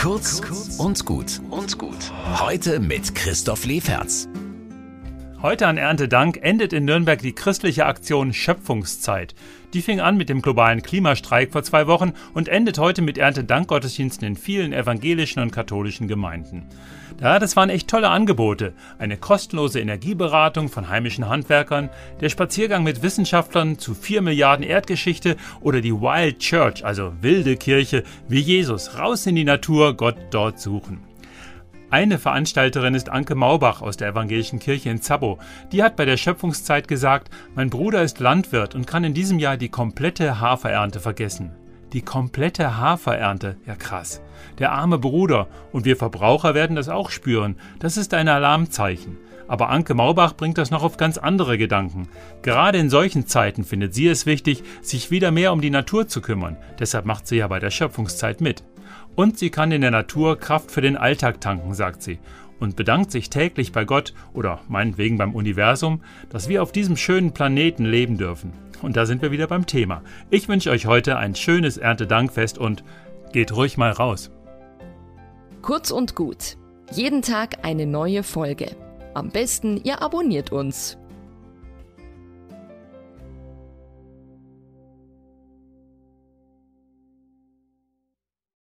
Kurz und gut und gut. Heute mit Christoph Leferz. Heute an Erntedank endet in Nürnberg die christliche Aktion Schöpfungszeit. Die fing an mit dem globalen Klimastreik vor zwei Wochen und endet heute mit Erntedankgottesdiensten in vielen evangelischen und katholischen Gemeinden. Ja, das waren echt tolle Angebote. Eine kostenlose Energieberatung von heimischen Handwerkern, der Spaziergang mit Wissenschaftlern zu 4 Milliarden Erdgeschichte oder die Wild Church, also wilde Kirche, wie Jesus, raus in die Natur, Gott dort suchen. Eine Veranstalterin ist Anke Maubach aus der Evangelischen Kirche in Zabbo. Die hat bei der Schöpfungszeit gesagt, mein Bruder ist Landwirt und kann in diesem Jahr die komplette Haferernte vergessen. Die komplette Haferernte, ja krass. Der arme Bruder und wir Verbraucher werden das auch spüren. Das ist ein Alarmzeichen. Aber Anke Maubach bringt das noch auf ganz andere Gedanken. Gerade in solchen Zeiten findet sie es wichtig, sich wieder mehr um die Natur zu kümmern. Deshalb macht sie ja bei der Schöpfungszeit mit. Und sie kann in der Natur Kraft für den Alltag tanken, sagt sie, und bedankt sich täglich bei Gott oder meinetwegen beim Universum, dass wir auf diesem schönen Planeten leben dürfen. Und da sind wir wieder beim Thema. Ich wünsche euch heute ein schönes Erntedankfest und geht ruhig mal raus. Kurz und gut. Jeden Tag eine neue Folge. Am besten, ihr abonniert uns.